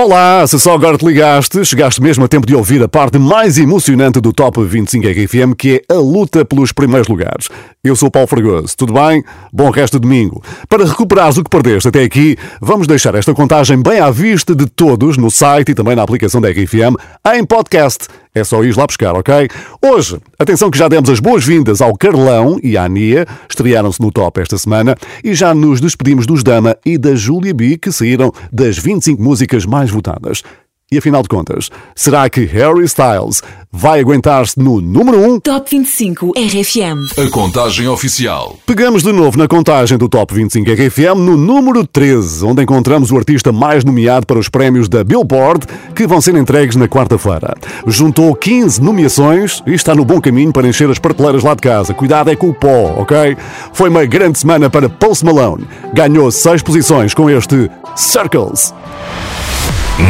Olá, se só agora te ligaste, chegaste mesmo a tempo de ouvir a parte mais emocionante do Top 25 RFM, que é a luta pelos primeiros lugares. Eu sou o Paulo Fragoso, tudo bem? Bom resto de domingo. Para recuperares o que perdeste até aqui, vamos deixar esta contagem bem à vista de todos no site e também na aplicação da RFM em podcast. É só ir lá buscar, ok? Hoje, atenção que já demos as boas-vindas ao Carlão e à Ania, estrearam-se no top esta semana, e já nos despedimos dos Dama e da Julia B, que saíram das 25 músicas mais votadas. E afinal de contas, será que Harry Styles vai aguentar-se no número 1? Top 25 RFM. A contagem oficial. Pegamos de novo na contagem do Top 25 RFM no número 13, onde encontramos o artista mais nomeado para os prémios da Billboard, que vão ser entregues na quarta-feira. Juntou 15 nomeações e está no bom caminho para encher as prateleiras lá de casa. Cuidado é com o pó, ok? Foi uma grande semana para Post Malone. Ganhou 6 posições com este Circles.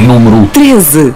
Número 13. 13.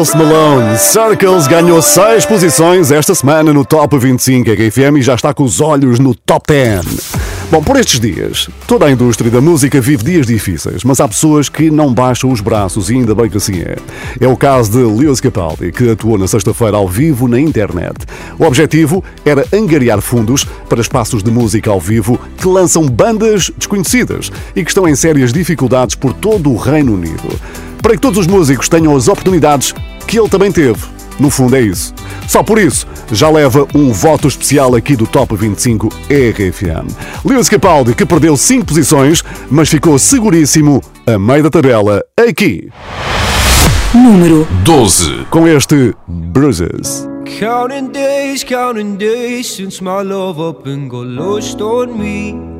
Post Malone, Circles ganhou 6 posições esta semana no Top 25 RFM e já está com os olhos no Top 10. Bom, por estes dias, toda a indústria da música vive dias difíceis, mas há pessoas que não baixam os braços e ainda bem que assim é. É o caso de Lewis Capaldi, que atuou na sexta-feira ao vivo na internet. O objetivo era angariar fundos para espaços de música ao vivo que lançam bandas desconhecidas e que estão em sérias dificuldades por todo o Reino Unido. Para que todos os músicos tenham as oportunidades que ele também teve. No fundo é isso. Só por isso, já leva um voto especial aqui do Top 25 RFM. Lewis Capaldi, que perdeu 5 posições, mas ficou seguríssimo a meio da tabela aqui. Número 12. Com este Bruises. Counting days, counting days since my love up and got lost on me.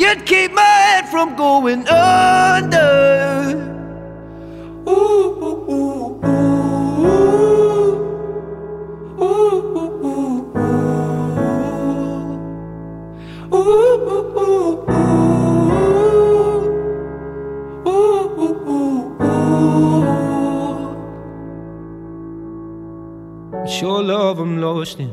You'd keep my head from going under. Ooh, ooh, ooh, ooh. Ooh, ooh, ooh. Ooh, ooh, ooh, ooh. Ooh, your love I'm lost in.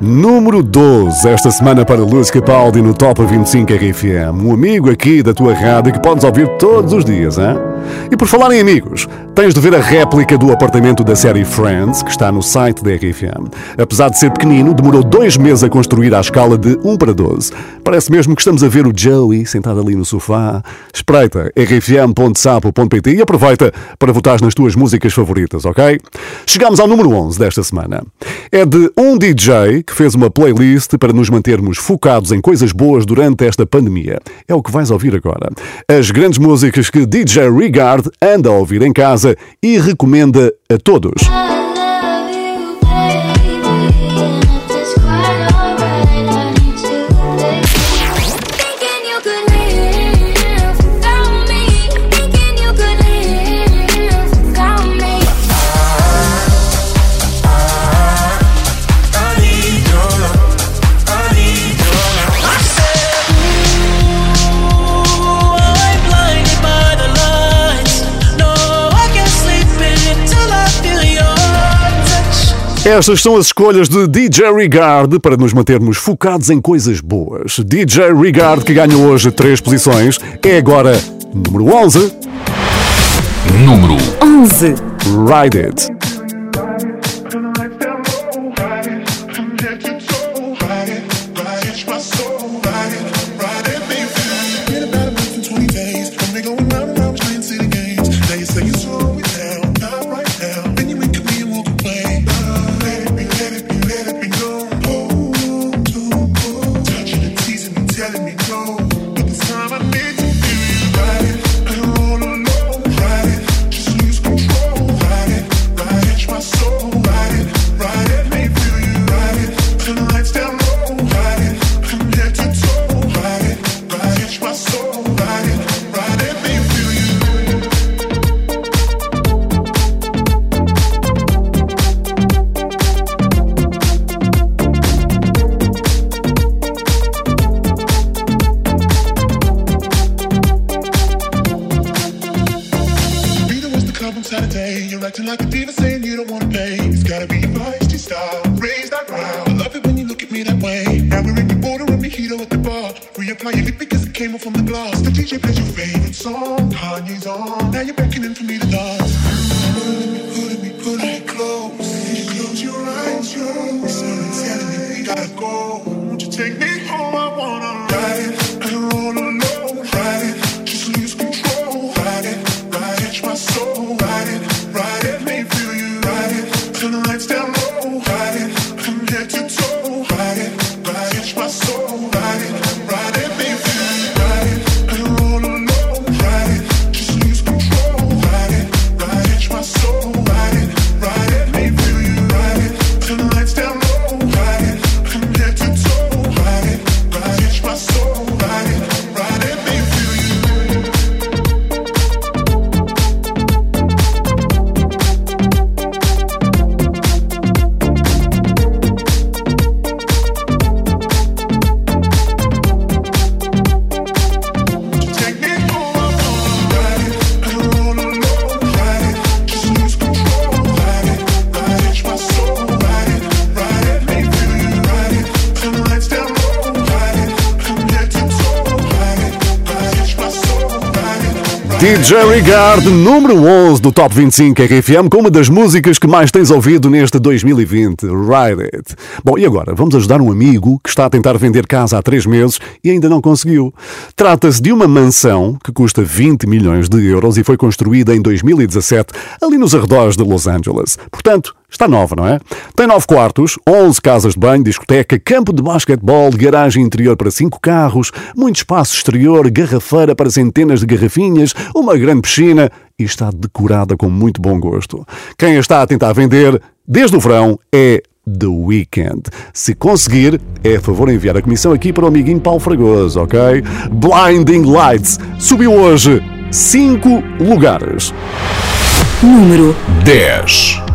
Número 12, esta semana para Luís Capaldi no Top 25 RFM. Um amigo aqui da tua rádio que podes ouvir todos os dias, hein? E por falar em amigos, tens de ver a réplica do apartamento da série Friends, que está no site da RFM. Apesar de ser pequenino, demorou dois meses a construir à escala de 1 para 12. Parece mesmo que estamos a ver o Joey sentado ali no sofá. Espreita rfm.sapo.pt e aproveita para votar nas tuas músicas favoritas, ok? Chegamos ao número 11 desta semana. É de um DJ que fez uma playlist para nos mantermos focados em coisas boas durante esta pandemia. É o que vais ouvir agora. As grandes músicas que DJ Regard anda a ouvir em casa e recomenda a todos. Estas são as escolhas de DJ Regard para nos mantermos focados em coisas boas. DJ Regard, que ganha hoje três posições, é agora número 11. Número 11. Ride It. Jerry Gard, número 11 do Top 25 RFM, com uma das músicas que mais tens ouvido neste 2020, Ride It. Bom, e agora vamos ajudar um amigo que está a tentar vender casa há três meses e ainda não conseguiu. Trata-se de uma mansão que custa 20 milhões de euros e foi construída em 2017 ali nos arredores de Los Angeles. Portanto, Está nova, não é? Tem nove quartos, onze casas de banho, discoteca, campo de basquetebol, garagem interior para cinco carros, muito espaço exterior, garrafeira para centenas de garrafinhas, uma grande piscina e está decorada com muito bom gosto. Quem a está a tentar vender, desde o verão, é The Weekend. Se conseguir, é a favor enviar a comissão aqui para o amiguinho Paulo Fragoso, ok? Blinding Lights subiu hoje cinco lugares. Número 10.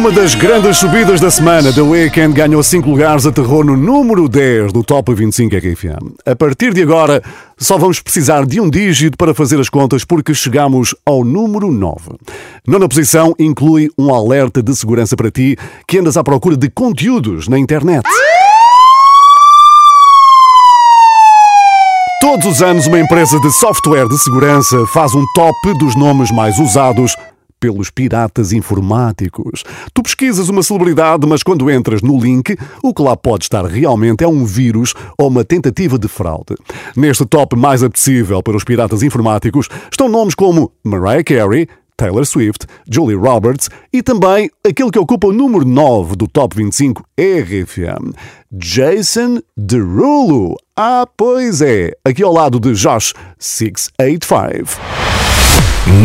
Uma das grandes subidas da semana, The Weeknd ganhou 5 lugares, aterrou no número 10 do Top 25 RFM. A partir de agora, só vamos precisar de um dígito para fazer as contas, porque chegamos ao número 9. Nona posição inclui um alerta de segurança para ti que andas à procura de conteúdos na internet. Todos os anos, uma empresa de software de segurança faz um top dos nomes mais usados pelos piratas informáticos. Tu pesquisas uma celebridade, mas quando entras no link, o que lá pode estar realmente é um vírus ou uma tentativa de fraude. Neste top mais apetecível para os piratas informáticos estão nomes como Mariah Carey, Taylor Swift, Julie Roberts e também aquele que ocupa o número 9 do Top 25 RFM, Jason Derulo. Ah, pois é, aqui ao lado de Josh 685.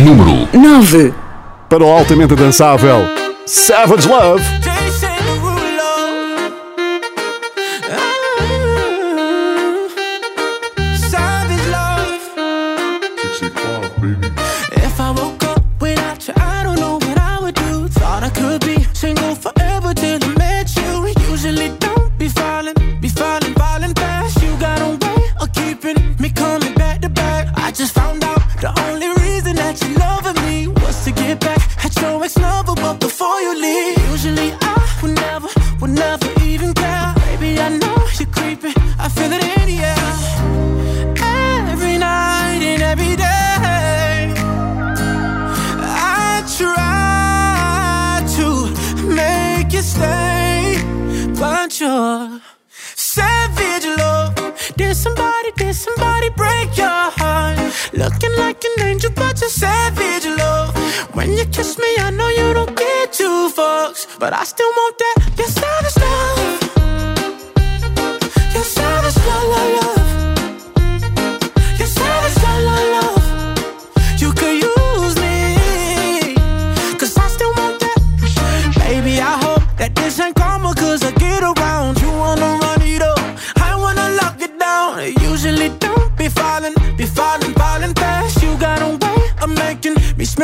Número 9. Para o altamente dançável Savage Love. Before you leave, usually I would never, would never even care. Baby, I know you're creeping, I feel it in the air. Every night and every day. I try to make you stay, but you're Looking like an angel, but you're savage love. When you kiss me, I know you don't get two fucks, but I still want that. Love. Your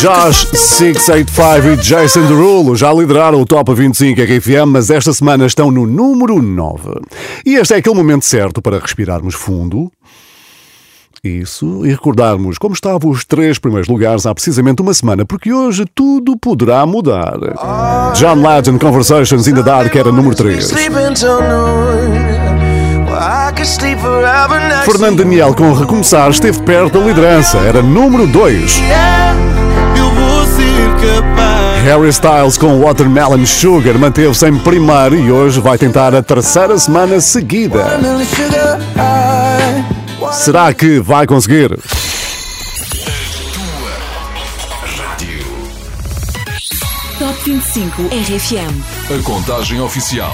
Josh 685 e Jason Derulo já lideraram o Top 25 RFM, mas esta semana estão no número 9. E este é aquele momento certo para respirarmos fundo. Isso, e recordarmos como estavam os três primeiros lugares há precisamente uma semana, porque hoje tudo poderá mudar. John Legend Conversations in the Dark era número 3. Sleep until noon. Well, I could sleep forever next Fernando. Daniel, com Recomeçar, esteve perto da liderança, era número 2. Harry Styles com Watermelon Sugar manteve-se em primeiro e hoje vai tentar a terceira semana seguida. Será que vai conseguir? Top 25 RFM. A contagem oficial.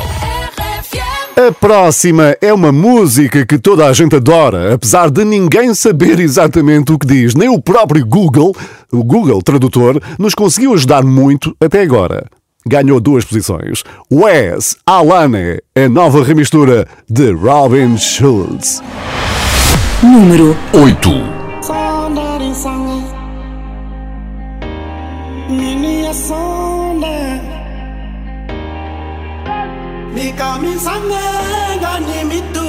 A próxima é uma música que toda a gente adora, apesar de ninguém saber exatamente o que diz. Nem o próprio Google, o Google Tradutor, nos conseguiu ajudar muito até agora. Ganhou duas posições. Wes Alane, a nova remistura de Robin Schulz. Número 8. Somebody nikamizamega ni mitu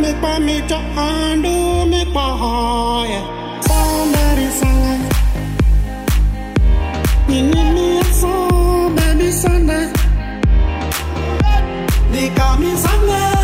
mikwa mito andu me hoya somebody sana ninimiaso babi sana nikamizamega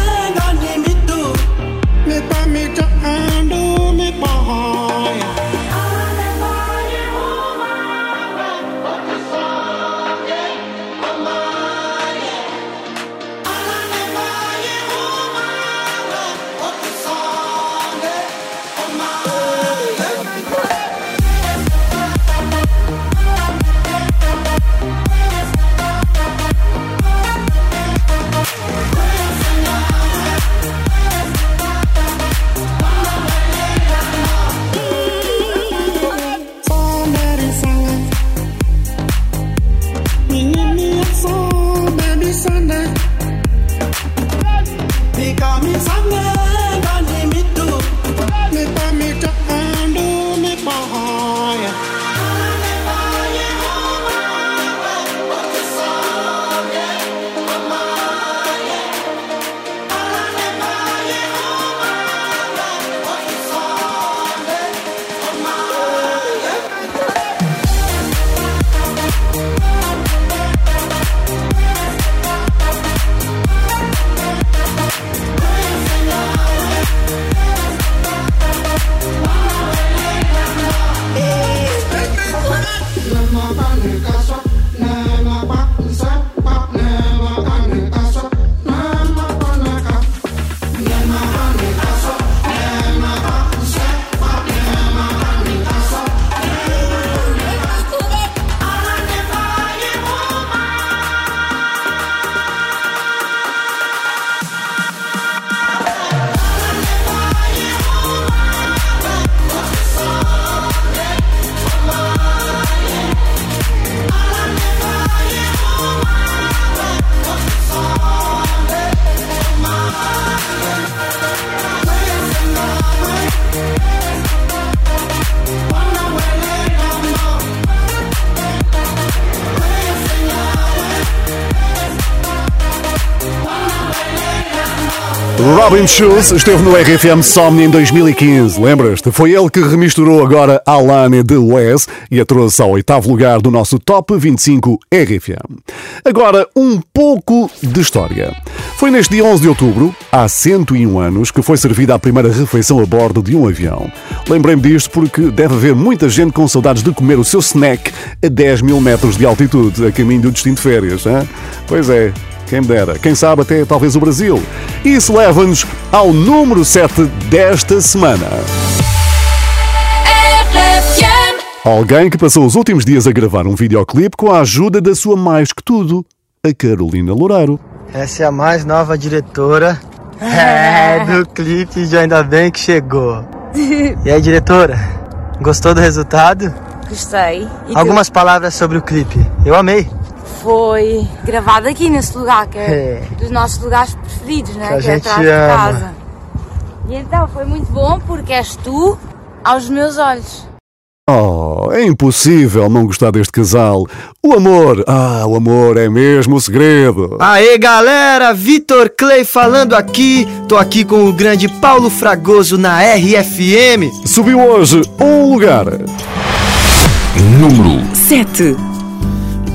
Robin Schulz esteve no RFM Somni em 2015, lembras-te? Foi ele que remisturou agora Alane de Wes e a trouxe ao oitavo lugar do nosso Top 25 RFM. Agora, um pouco de história. Foi neste dia 11 de outubro, há 101 anos, que foi servida a primeira refeição a bordo de um avião. Lembrei-me disto porque deve haver muita gente com saudades de comer o seu snack a 10 mil metros de altitude, a caminho do destino de férias. Hein? Pois é, quem dera. Quem sabe até talvez o Brasil. Isso leva-nos ao número 7 desta semana. Alguém que passou os últimos dias a gravar um videoclipe com a ajuda da sua mais que tudo, a Carolina Loureiro. Essa é a mais nova diretora é, do clipe de Ainda Bem Que Chegou. E aí, diretora? Gostou do resultado? Gostei. E tu? Algumas palavras sobre o clipe. Eu amei. Foi gravado aqui nesse lugar, que é, É. dos nossos lugares preferidos, né? Que a que é gente atrás de ama. casa. E então foi muito bom porque és tu aos meus olhos. Oh, é impossível não gostar deste casal. O amor, ah, o amor é mesmo o segredo. Aê, galera! Vitor Clay falando aqui. Tô aqui com o grande Paulo Fragoso na RFM. Subiu hoje um lugar. Número 7.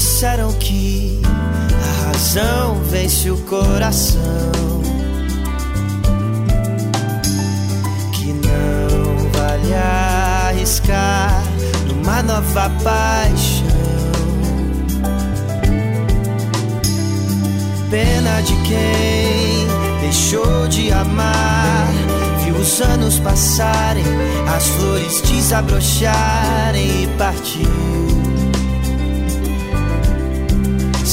Disseram que a razão vence o coração. Que não vale arriscar numa nova paixão. Pena de quem deixou de amar. Viu os anos passarem, as flores desabrocharem e partiu.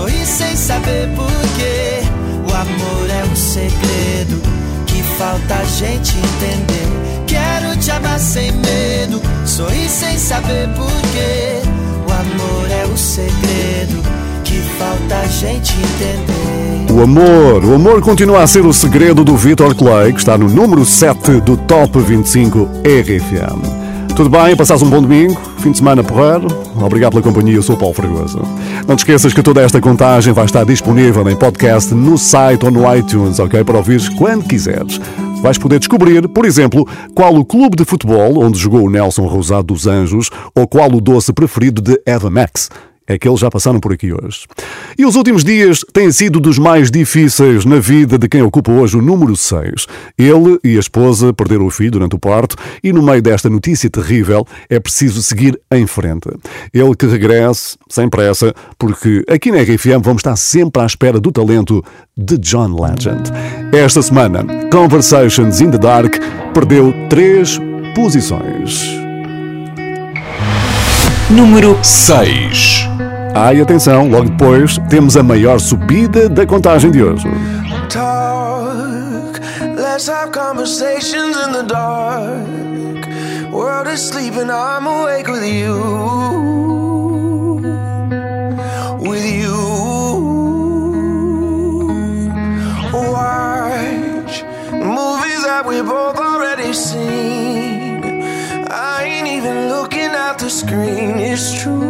Medo, sorrir sem saber porquê. O amor é um segredo que falta a gente entender. Quero te amar sem medo, sorrir sem saber porquê. O amor é o segredo que falta a gente entender. O amor, o amor continua a ser o segredo do Vitor Clay, que está no número 7 do Top 25 RFM. Tudo bem? Passaste um bom domingo? Fim de semana porreiro? Obrigado pela companhia, eu sou o Paulo Fragoso. Não te esqueças que toda esta contagem vai estar disponível em podcast no site ou no iTunes, ok? Para ouvires quando quiseres. Vais poder descobrir, por exemplo, qual o clube de futebol onde jogou o Nelson Rosado dos Anjos ou qual o doce preferido de Eva Max. É que eles já passaram por aqui hoje. E os últimos dias têm sido dos mais difíceis na vida de quem ocupa hoje o número 6. Ele e a esposa perderam o filho durante o parto e, no meio desta notícia terrível, é preciso seguir em frente. Ele que regresse, sem pressa, porque aqui na RFM vamos estar sempre à espera do talento de John Legend. Esta semana, Conversations in the Dark perdeu três posições. Número 6. Ah, e atenção, logo depois temos a maior subida da contagem de hoje. Talk, let's have conversations in the dark. World is sleeping, I'm awake with you. With you. Watch movies that we both already seen. I ain't even looking at the screen, it's true.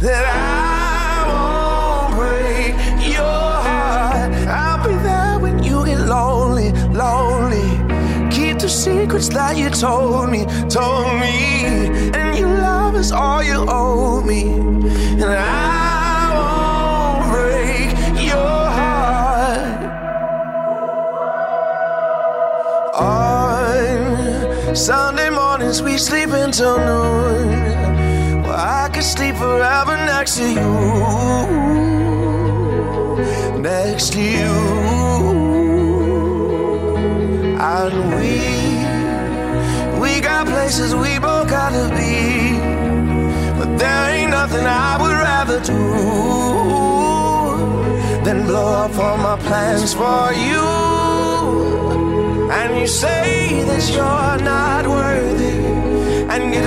that I won't break your heart. I'll be there when you get lonely, lonely. Keep the secrets that you told me, told me. And your love is all you owe me. And I won't break your heart. On Sunday mornings we sleep until noon. Well, I could sleep forever next to you. Next to you. And we, we got places we both gotta be. But there ain't nothing I would rather do than blow up all my plans for you. And you say that you're not worthy and get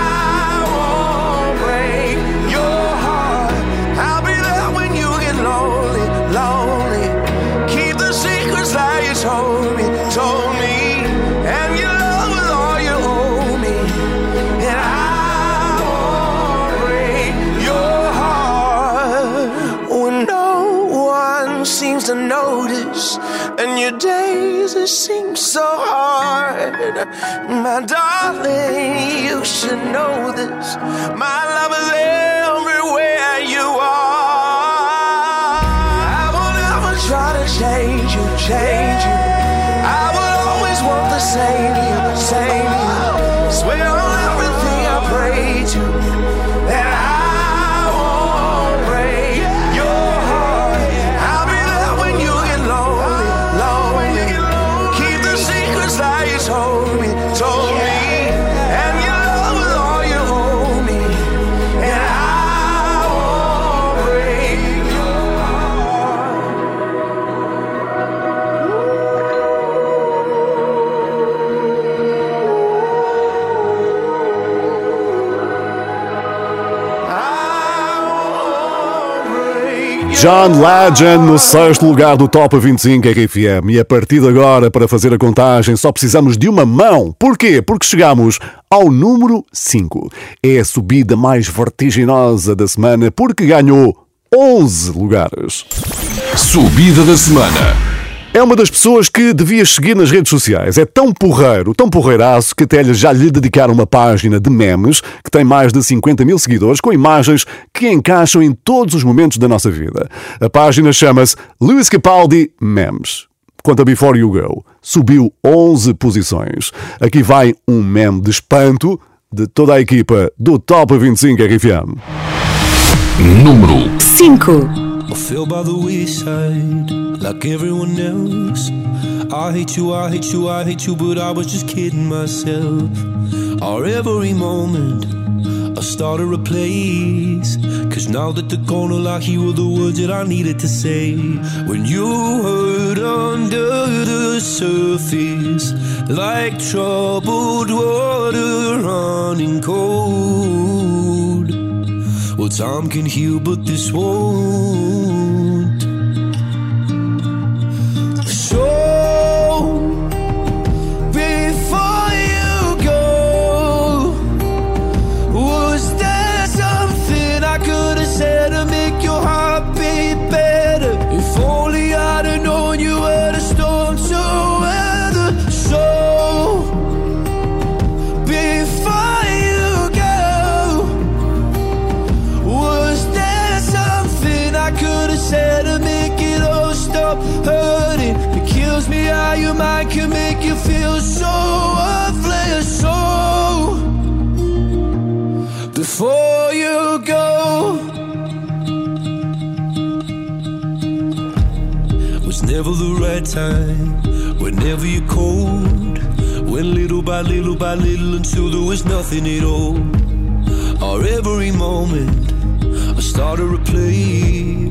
it seem so hard. My darling, you should know this. My love John Legend no sexto lugar do Top 25 RFM. E a partir de agora, para fazer a contagem, só precisamos de uma mão. Porquê? Porque chegamos ao número 5. É a subida mais vertiginosa da semana porque ganhou 11 lugares. Subida da semana. É uma das pessoas que devias seguir nas redes sociais. É tão porreiro, tão porreiraço, que até já lhe dedicaram uma página de memes que tem mais de 50 mil seguidores com imagens que encaixam em todos os momentos da nossa vida. A página chama-se Lewis Capaldi Memes. Quanto a Before You Go, subiu 11 posições. Aqui vai um meme de espanto de toda a equipa do Top 25 RFM. Número 5. I fell by the wayside like everyone else. I hate you, I hate you, I hate you, but I was just kidding myself. Our every moment, I started a place. Cause now that gone, all I hear were the words that I needed to say. When you hurt under the surface, like troubled water running cold. Time can heal, but this won't. So, before mind can make you feel so worthless. So before you go, was never the right time. Whenever you're cold, went little by little by little until there was nothing at all. Our every moment I started to play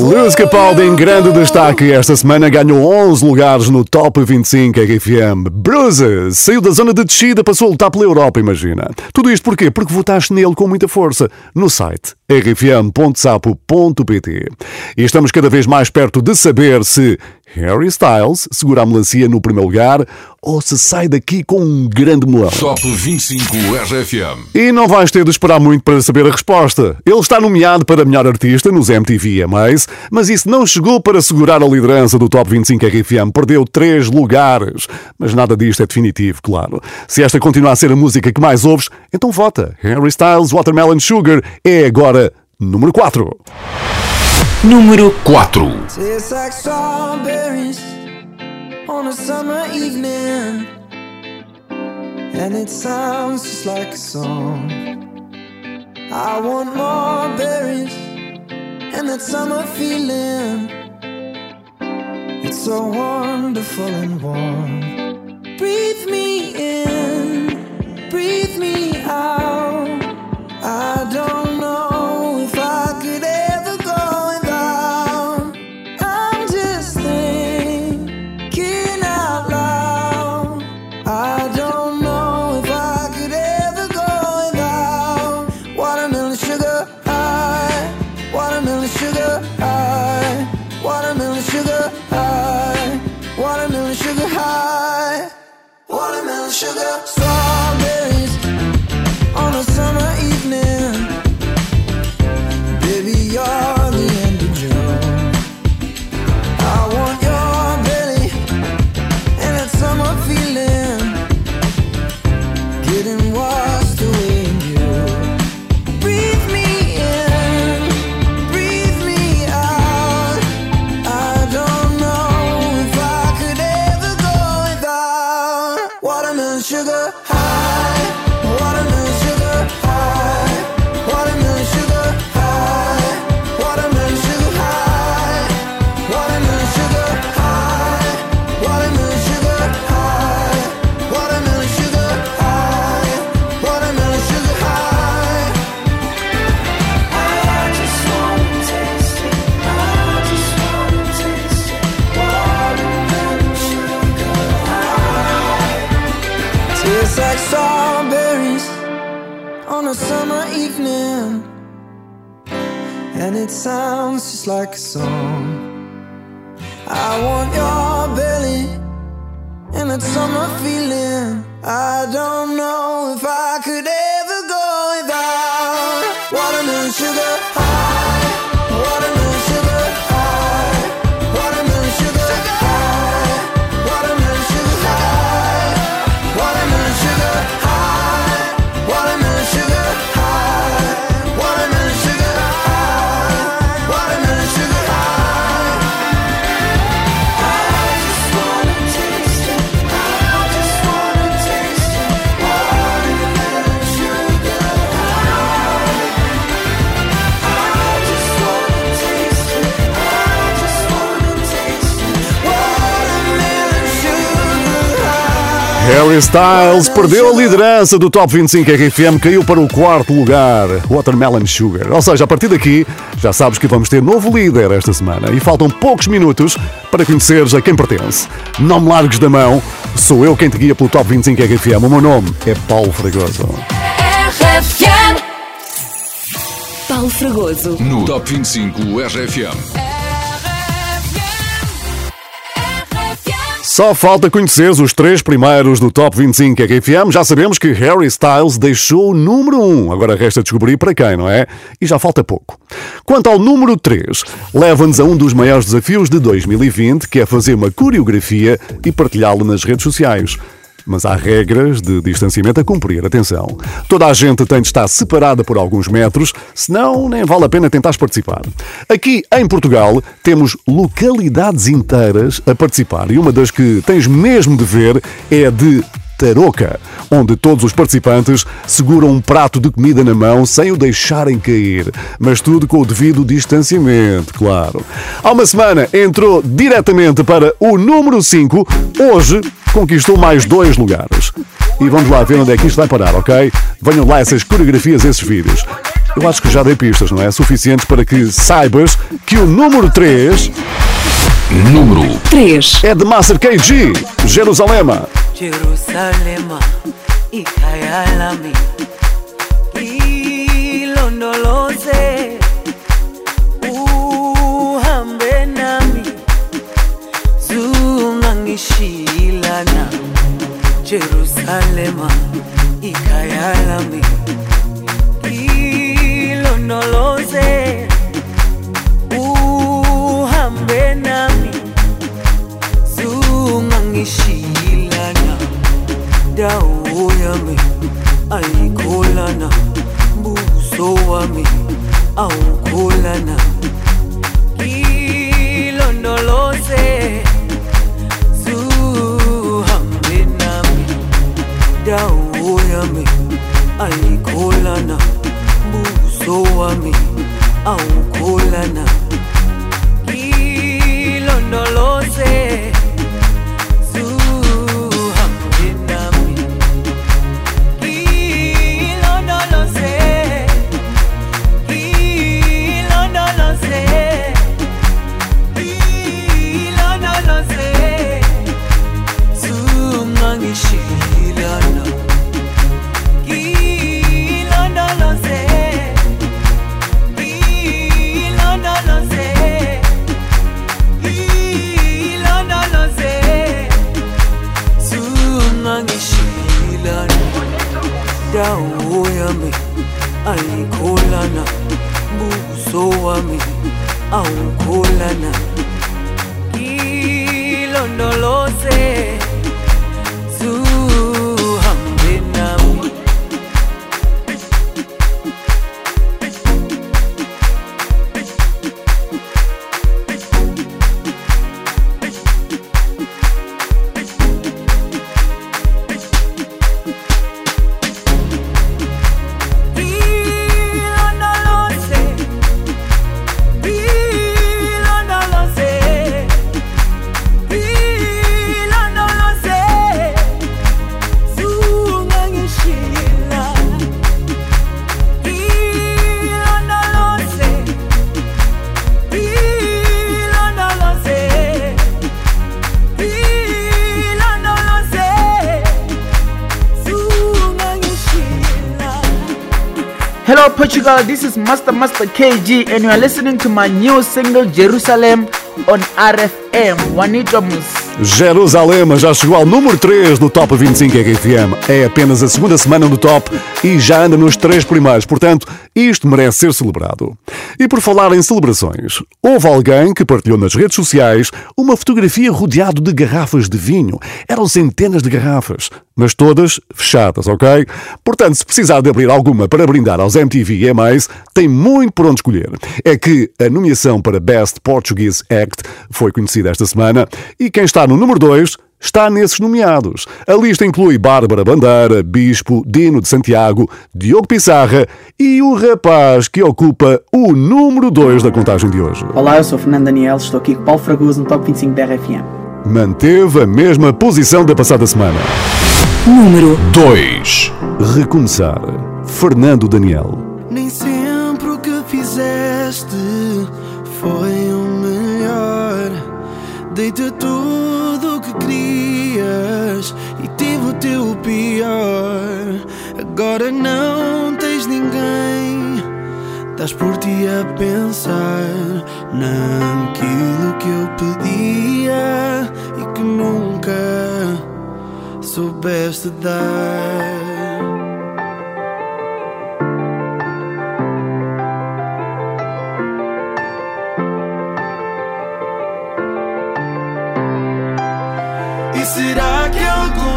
Lewis Capaldi em grande destaque esta semana ganhou 11 lugares no Top 25 RFM. Bruises saiu da zona de descida, passou a lutar pela Europa, imagina. Tudo isto porquê? Porque votaste nele com muita força no site rfm.sapo.pt. E estamos cada vez mais perto de saber se Harry Styles segura a melancia no primeiro lugar ou se sai daqui com um grande melão. Top 25 RFM. E não vais ter de esperar muito para saber a resposta. Ele está nomeado para melhor artista nos MTV EMAs, mas isso não chegou para segurar a liderança do Top 25 RFM. Perdeu três lugares. Mas nada disto é definitivo, claro. Se esta continua a ser a música que mais ouves, então vota. Harry Styles Watermelon Sugar é agora número 4. Número 4. Tastes like strawberries on a summer evening, and it sounds just like a song. I want more berries and that summer feeling. It's so wonderful and warm. Breathe me in, breathe me out. Like strawberries on a summer evening, and it sounds just like a song. I want your belly and that summer feeling. I don't know if I could ever Harry Styles perdeu a liderança do Top 25 RFM, caiu para o quarto lugar, Watermelon Sugar. Ou seja, a partir daqui, já sabes que vamos ter novo líder esta semana e faltam poucos minutos para conheceres a quem pertence. Não me largues da mão, sou eu quem te guia pelo Top 25 RFM. O meu nome é Paulo Fragoso. RFM. Paulo Fragoso. No Top 25 RFM. Só falta conheceres os três primeiros do Top 25 RFM. Já sabemos que Harry Styles deixou o número 1. Agora resta descobrir para quem, não é? E já falta pouco. Quanto ao número 3, leva-nos a um dos maiores desafios de 2020, que é fazer uma coreografia e partilhá-la nas redes sociais. Mas há regras de distanciamento a cumprir, atenção. Toda a gente tem de estar separada por alguns metros, senão nem vale a pena tentar participar. Aqui em Portugal temos localidades inteiras a participar e uma das que tens mesmo de ver é a de Tarouca, onde todos os participantes seguram um prato de comida na mão sem o deixarem cair, mas tudo com o devido distanciamento, claro. Há uma semana entrou diretamente para o número 5, hoje conquistou mais dois lugares. e vamos lá ver onde é que isto vai parar, ok? Venham lá essas coreografias, esses vídeos. Eu acho que já dei pistas, não é? Suficientes para que saibas que o número 3 Número 3 é de Master KG, Jerusalema. Jerusalema ikhaya lami ilondoloze uhambe nami zungangishilana Jerusalema ikhaya lami ilondoloze uhambe nami. Zungangishilana. Dawo yami ayikholana. Buso wami awukholana. Ilondoloze dau yami alikolana buso wami aukolana This is Master Master KG, and you are listening to my new single Jerusalem on RFM. Juanito Mus. Jerusalema já chegou ao número 3 no Top 25 RFM. É apenas a segunda semana no Top e já anda nos três primeiros, portanto, isto merece ser celebrado. E por falar em celebrações, houve alguém que partilhou nas redes sociais uma fotografia rodeado de garrafas de vinho. Eram centenas de garrafas, mas todas fechadas, ok? Portanto, se precisar de abrir alguma para brindar aos MTV e EMAs, tem muito por onde escolher. É que a nomeação para Best Portuguese Act foi conhecida esta semana e quem está no número 2 está nesses nomeados. A lista inclui Bárbara Bandeira, Bispo, Dino de Santiago, Diogo Pissarra e o rapaz que ocupa o número 2 da contagem de hoje. Olá, eu sou Fernando Daniel, estou aqui com Paulo Fragoso no Top 25 da RFM. Manteve a mesma posição da passada semana. Número 2. Recomeçar. Fernando Daniel. Nem sempre o que fizeste foi o melhor. Dei-te tudo pior. Agora não tens ninguém. Estás por ti a pensar naquilo que eu pedia e que nunca soubeste dar. Será que algum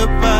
ser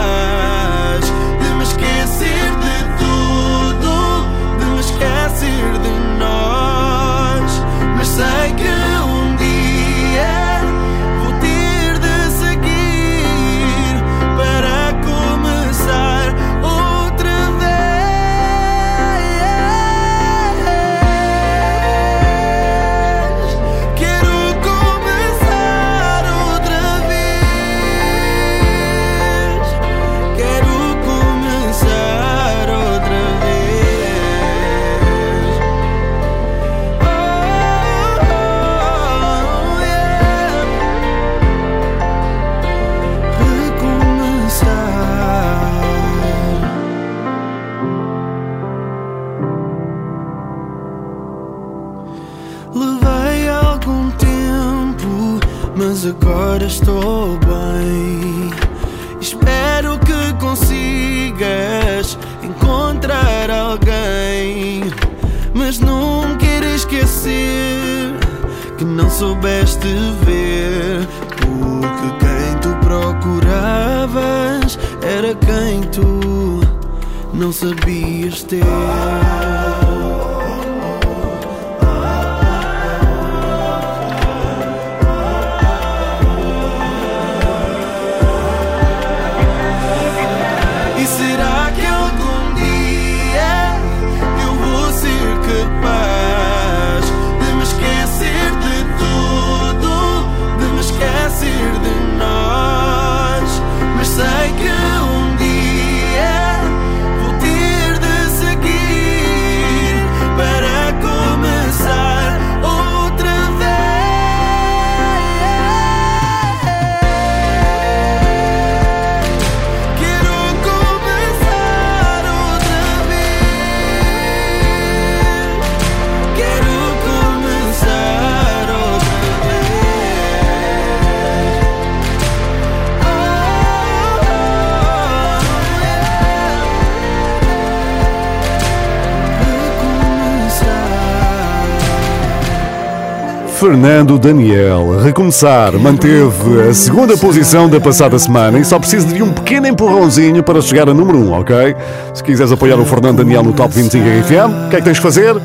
Fernando Daniel, recomeçar, manteve a segunda posição da passada semana e só precisa de um pequeno empurrãozinho para chegar a número 1, um, ok? Se quiseres apoiar o Fernando Daniel no Top 25 RFM, o que é que tens de fazer?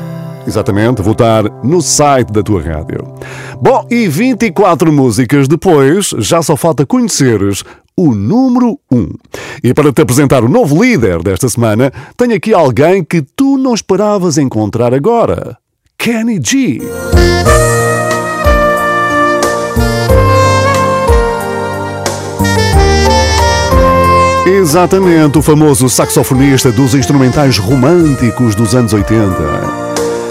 Exatamente, votar no site da tua rádio. Bom, e 24 músicas depois, já só falta conheceres o número 1. E para te apresentar o novo líder desta semana, tenho aqui alguém que tu não esperavas encontrar agora. Kenny G. Exatamente, o famoso saxofonista dos instrumentais românticos dos anos 80.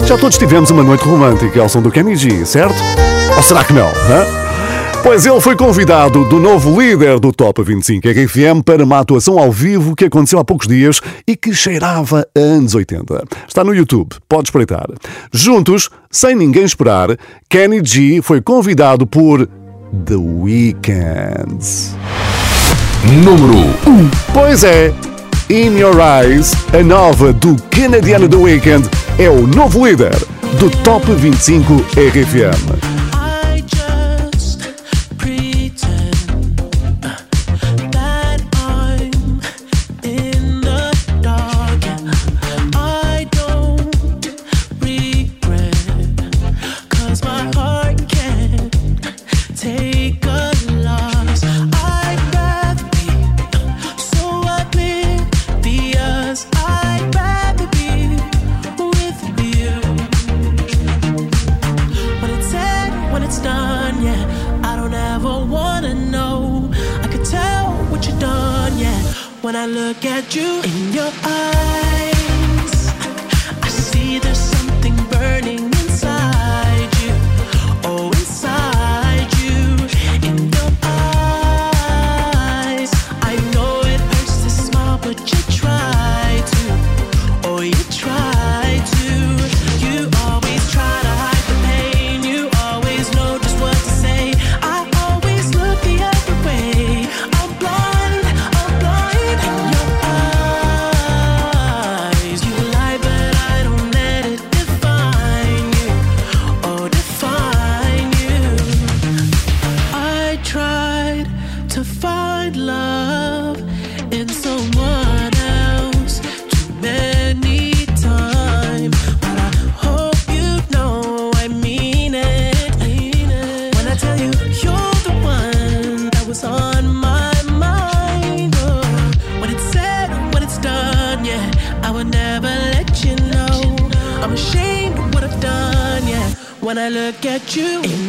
Já todos tivemos uma noite romântica ao som do Kenny G, certo? Ou será que não? hã? Pois ele foi convidado do novo líder do Top 25 RFM para uma atuação ao vivo que aconteceu há poucos dias e que cheirava a anos 80. Está no YouTube, pode espreitar. Juntos, sem ninguém esperar, Kenny G foi convidado por The Weeknd. Número 1. Pois é, In Your Eyes, a nova do canadiano The Weeknd, é o novo líder do Top 25 RFM. At you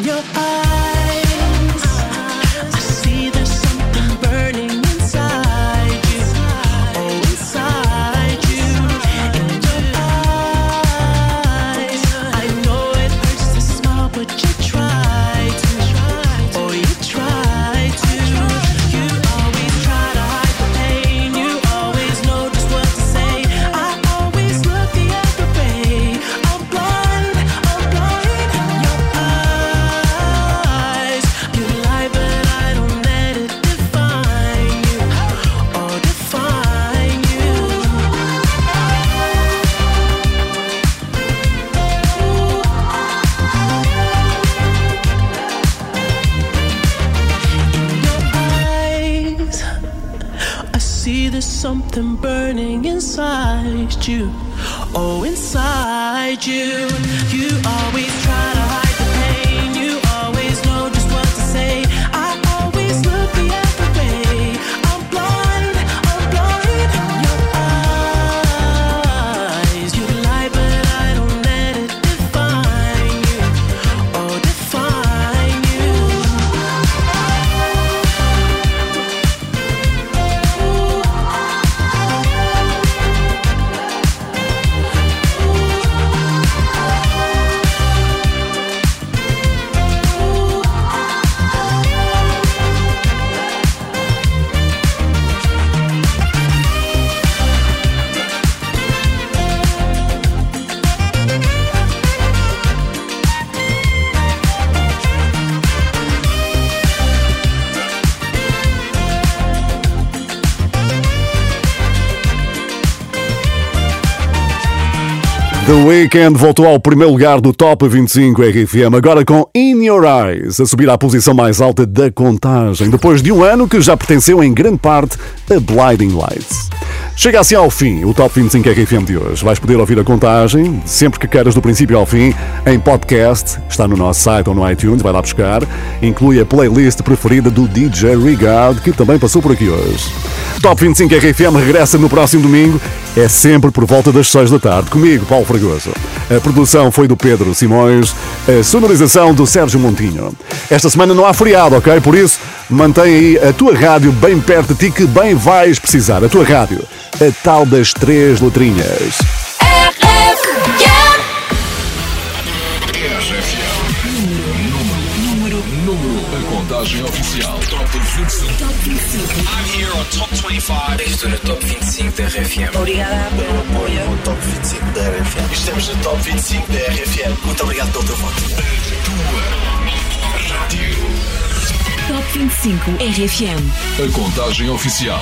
The Weeknd voltou ao primeiro lugar do Top 25 RFM, agora com In Your Eyes, a subir à posição mais alta da contagem, depois de um ano que já pertenceu em grande parte a Blinding Lights. Chega assim ao fim o Top 25 RFM de hoje. Vais poder ouvir a contagem, sempre que queiras, do princípio ao fim, em podcast, está no nosso site ou no iTunes, vai lá buscar. Inclui a playlist preferida do DJ Regard, que também passou por aqui hoje. Top 25 RFM regressa no próximo domingo, é sempre por volta das 6 da tarde, comigo, Paulo Fragoso. A produção foi do Pedro Simões, a sonorização do Sérgio Montinho. Esta semana não há feriado, ok? Por isso, mantém aí a tua rádio bem perto de ti, que bem vais precisar. A tua rádio, a tal das três letrinhas. Contagem oficial. Top 25. Top 25. I'm here on Top 25. Estou no Top 25 da RFM. Obrigada pelo apoio. Top 25 da RFM. Estamos no Top 25 da RFM. Muito obrigado pelo teu voto. Rádio. Top 25 RFM. A contagem oficial.